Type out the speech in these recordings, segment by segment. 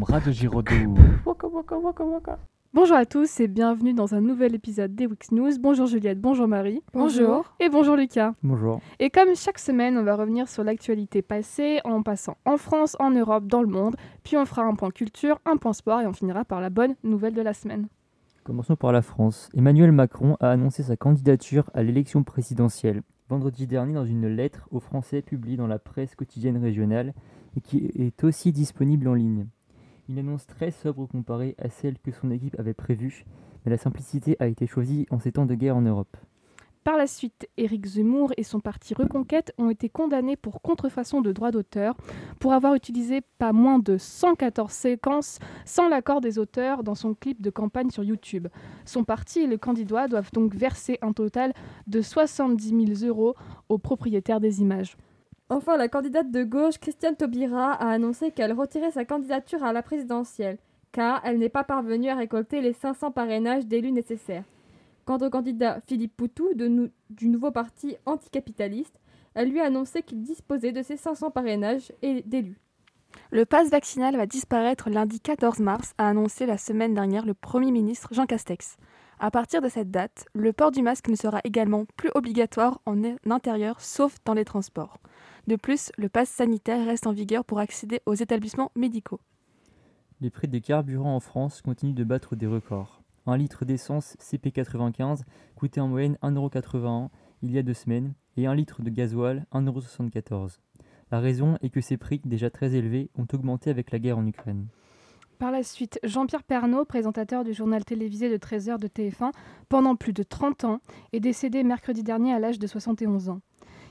from Radio Giraudoux. Waka, waka, waka, waka. Bonjour à tous et bienvenue dans un nouvel épisode des Wix News. Bonjour Juliette, bonjour Marie. Bonjour. Et bonjour Lucas. Bonjour. Et comme chaque semaine, on va revenir sur l'actualité passée en passant en France, en Europe, dans le monde. Puis on fera un point culture, un point sport et on finira par la bonne nouvelle de la semaine. Commençons par la France. Emmanuel Macron a annoncé sa candidature à l'élection présidentielle vendredi dernier dans une lettre aux Français publiée dans la presse quotidienne régionale et qui est aussi disponible en ligne. Une annonce très sobre comparée à celle que son équipe avait prévue, mais la simplicité a été choisie en ces temps de guerre en Europe. Par la suite, Éric Zemmour et son parti Reconquête ont été condamnés pour contrefaçon de droits d'auteur pour avoir utilisé pas moins de 114 séquences sans l'accord des auteurs dans son clip de campagne sur YouTube. Son parti et le candidat doivent donc verser un total de 70 000 euros aux propriétaires des images. Enfin, la candidate de gauche, Christiane Taubira, a annoncé qu'elle retirait sa candidature à la présidentielle, car elle n'est pas parvenue à récolter les 500 parrainages d'élus nécessaires. Quant au candidat Philippe Poutou du nouveau parti anticapitaliste, elle lui a annoncé qu'il disposait de ses 500 parrainages d'élus. Le pass vaccinal va disparaître lundi 14 mars, a annoncé la semaine dernière le Premier ministre Jean Castex. À partir de cette date, le port du masque ne sera également plus obligatoire en intérieur sauf dans les transports. De plus, le pass sanitaire reste en vigueur pour accéder aux établissements médicaux. Les prix des carburants en France continuent de battre des records. Un litre d'essence CP95 coûtait en moyenne 1,81€ il y a deux semaines et un litre de gasoil 1,74€. La raison est que ces prix, déjà très élevés, ont augmenté avec la guerre en Ukraine. Par la suite, Jean-Pierre Pernaud, présentateur du journal télévisé de 13h de TF1 pendant plus de 30 ans, est décédé mercredi dernier à l'âge de 71 ans.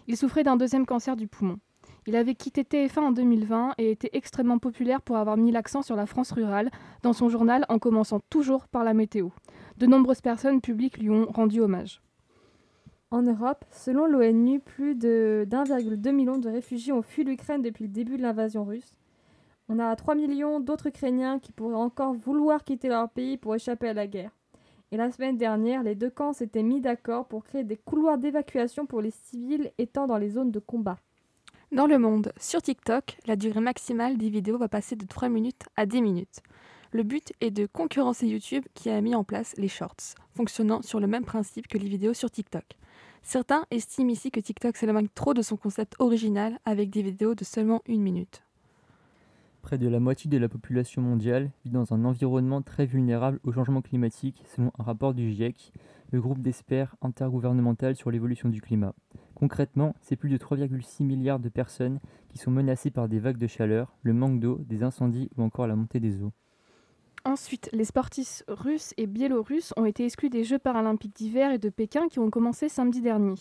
Il souffrait d'un deuxième cancer du poumon. Il avait quitté TF1 en 2020 et était extrêmement populaire pour avoir mis l'accent sur la France rurale dans son journal en commençant toujours par la météo. De nombreuses personnes publiques lui ont rendu hommage. En Europe, selon l'ONU, plus de 1,2 million de réfugiés ont fui l'Ukraine depuis le début de l'invasion russe. On a 3 millions d'autres Ukrainiens qui pourraient encore vouloir quitter leur pays pour échapper à la guerre. Et la semaine dernière, les deux camps s'étaient mis d'accord pour créer des couloirs d'évacuation pour les civils étant dans les zones de combat. Dans le monde, sur TikTok, la durée maximale des vidéos va passer de 3 minutes à 10 minutes. Le but est de concurrencer YouTube qui a mis en place les shorts, fonctionnant sur le même principe que les vidéos sur TikTok. Certains estiment ici que TikTok s'éloigne trop de son concept original avec des vidéos de seulement une minute. Près de la moitié de la population mondiale vit dans un environnement très vulnérable au changement climatique, selon un rapport du GIEC, le groupe d'experts intergouvernemental sur l'évolution du climat. Concrètement, c'est plus de 3,6 milliards de personnes qui sont menacées par des vagues de chaleur, le manque d'eau, des incendies ou encore la montée des eaux. Ensuite, les sportifs russes et biélorusses ont été exclus des Jeux paralympiques d'hiver et de Pékin qui ont commencé samedi dernier.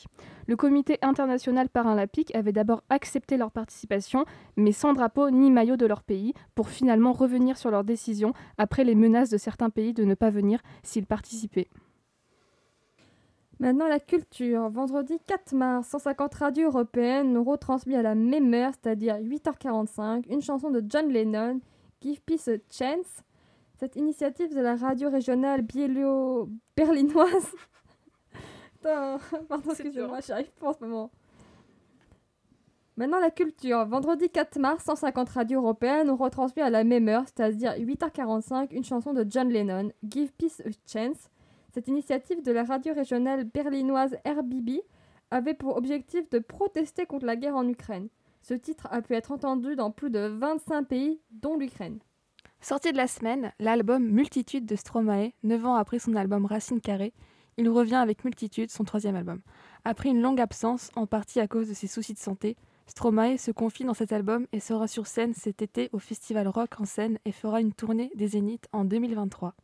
Le comité international paralympique avait d'abord accepté leur participation, mais sans drapeau ni maillot de leur pays, pour finalement revenir sur leur décision après les menaces de certains pays de ne pas venir s'ils participaient. Maintenant la culture. Vendredi 4 mars, 150 radios européennes ont retransmis à la même heure, c'est-à-dire 8h45, une chanson de John Lennon, Give Peace a Chance, cette initiative de la radio régionale biélo-berlinoise. pardon, excusez-moi, j'arrive pas en ce moment. Maintenant, la culture. Vendredi 4 mars, 150 radios européennes ont retransmis à la même heure, c'est-à-dire 8h45, une chanson de John Lennon, Give Peace a Chance. Cette initiative de la radio régionale berlinoise RBB avait pour objectif de protester contre la guerre en Ukraine. Ce titre a pu être entendu dans plus de 25 pays, dont l'Ukraine. Sorti de la semaine, l'album Multitude de Stromae, 9 ans après son album Racine Carrée, il revient avec Multitude, son troisième album. Après une longue absence, en partie à cause de ses soucis de santé, Stromae se confie dans cet album et sera sur scène cet été au Festival Rock en scène et fera une tournée des Zéniths en 2023.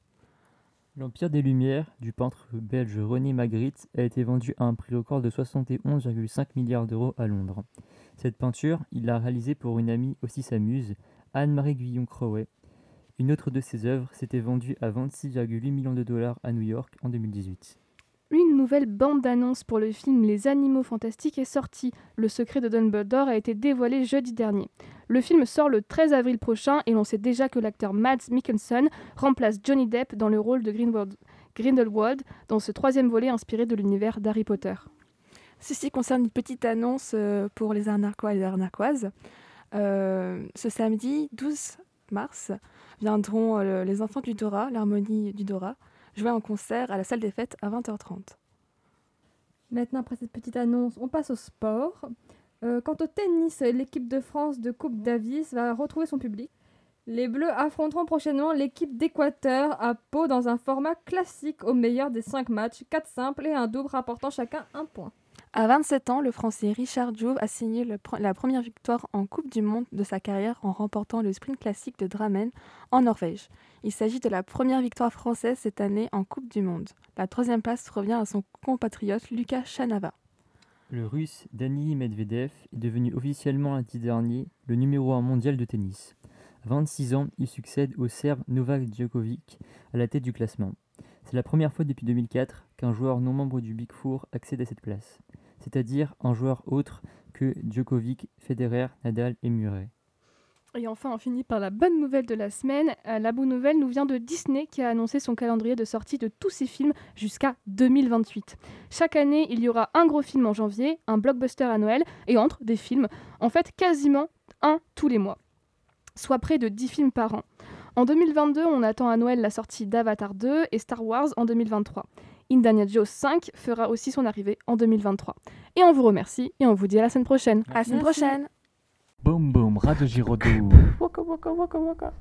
L'Empire des Lumières du peintre belge René Magritte a été vendu à un prix record de 71,5 milliards d'euros à Londres. Cette peinture, il l'a réalisée pour une amie aussi sa muse, Anne-Marie Guillon-Crowet, une autre de ses œuvres s'était vendue à 26,8 millions de dollars à New York en 2018. Une nouvelle bande-annonce pour le film Les Animaux Fantastiques est sortie. Le secret de Dumbledore a été dévoilé jeudi dernier. Le film sort le 13 avril prochain et l'on sait déjà que l'acteur Mads Mikkelsen remplace Johnny Depp dans le rôle de Grindelwald dans ce troisième volet inspiré de l'univers d'Harry Potter. Ceci concerne une petite annonce euh, pour les arnaquois et les arnaquoises. Euh, ce samedi 12 mars viendront euh, les enfants du Dora, l'harmonie du Dora, jouer en concert à la salle des fêtes à 20h30. Maintenant, après cette petite annonce, on passe au sport. Euh, quant au tennis, l'équipe de France de Coupe Davis va retrouver son public. Les Bleus affronteront prochainement l'équipe d'Équateur à Pau dans un format classique au meilleur des 5 matchs, 4 simples et un double rapportant chacun un point. À 27 ans, le Français Richard Jouve a signé la première victoire en Coupe du Monde de sa carrière en remportant le sprint classique de Drammen en Norvège. Il s'agit de la première victoire française cette année en Coupe du Monde. La troisième place revient à son compatriote Lucas Chanava. Le russe Dani Medvedev est devenu officiellement lundi dernier le numéro 1 mondial de tennis. À 26 ans, il succède au Serbe Novak Djokovic à la tête du classement. C'est la première fois depuis 2004 qu'un joueur non membre du Big Four accède à cette place, c'est-à-dire un joueur autre que Djokovic, Federer, Nadal et Murray. Et enfin, on finit par la bonne nouvelle de la semaine. Euh, la bonne nouvelle nous vient de Disney qui a annoncé son calendrier de sortie de tous ses films jusqu'à 2028. Chaque année, il y aura un gros film en janvier, un blockbuster à Noël et entre des films, en fait quasiment un tous les mois, soit près de 10 films par an. En 2022, on attend à Noël la sortie d'Avatar 2 et Star Wars en 2023. Indiana Jones 5 fera aussi son arrivée en 2023. Et on vous remercie et on vous dit à la semaine prochaine. À la semaine Merci. prochaine Boum boum, Radio Giraudoux. Waka waka waka waka